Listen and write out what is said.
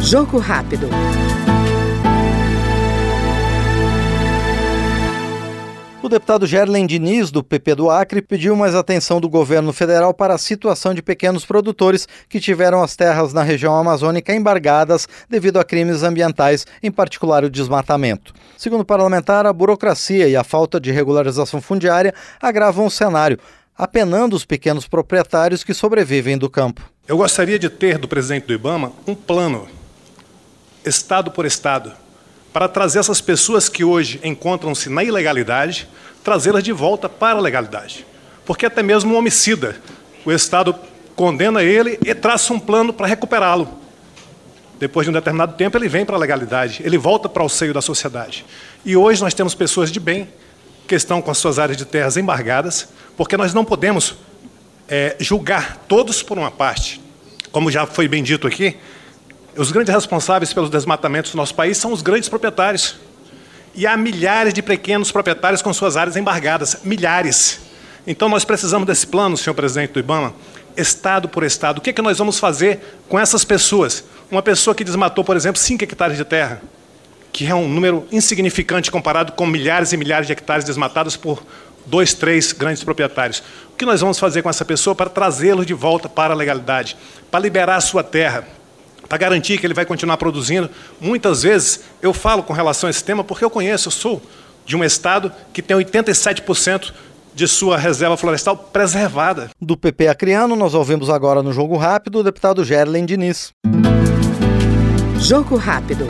Jogo rápido. O deputado Gerlen Diniz, do PP do Acre, pediu mais atenção do governo federal para a situação de pequenos produtores que tiveram as terras na região amazônica embargadas devido a crimes ambientais, em particular o desmatamento. Segundo o parlamentar, a burocracia e a falta de regularização fundiária agravam o cenário, apenando os pequenos proprietários que sobrevivem do campo. Eu gostaria de ter do presidente do IBAMA um plano, estado por estado, para trazer essas pessoas que hoje encontram-se na ilegalidade, trazê-las de volta para a legalidade. Porque até mesmo um homicida, o Estado condena ele e traça um plano para recuperá-lo. Depois de um determinado tempo, ele vem para a legalidade, ele volta para o seio da sociedade. E hoje nós temos pessoas de bem que estão com as suas áreas de terras embargadas, porque nós não podemos é, julgar todos por uma parte. Como já foi bem dito aqui, os grandes responsáveis pelos desmatamentos do nosso país são os grandes proprietários. E há milhares de pequenos proprietários com suas áreas embargadas. Milhares. Então nós precisamos desse plano, senhor presidente do IBAMA, estado por estado. O que, é que nós vamos fazer com essas pessoas? Uma pessoa que desmatou, por exemplo, 5 hectares de terra, que é um número insignificante comparado com milhares e milhares de hectares desmatados por dois, três grandes proprietários. O que nós vamos fazer com essa pessoa para trazê-lo de volta para a legalidade, para liberar a sua terra, para garantir que ele vai continuar produzindo. Muitas vezes eu falo com relação a esse tema porque eu conheço, eu sou de um estado que tem 87% de sua reserva florestal preservada. Do PP Acriano, nós ouvimos agora no Jogo Rápido o deputado Gerlen Diniz. Jogo Rápido.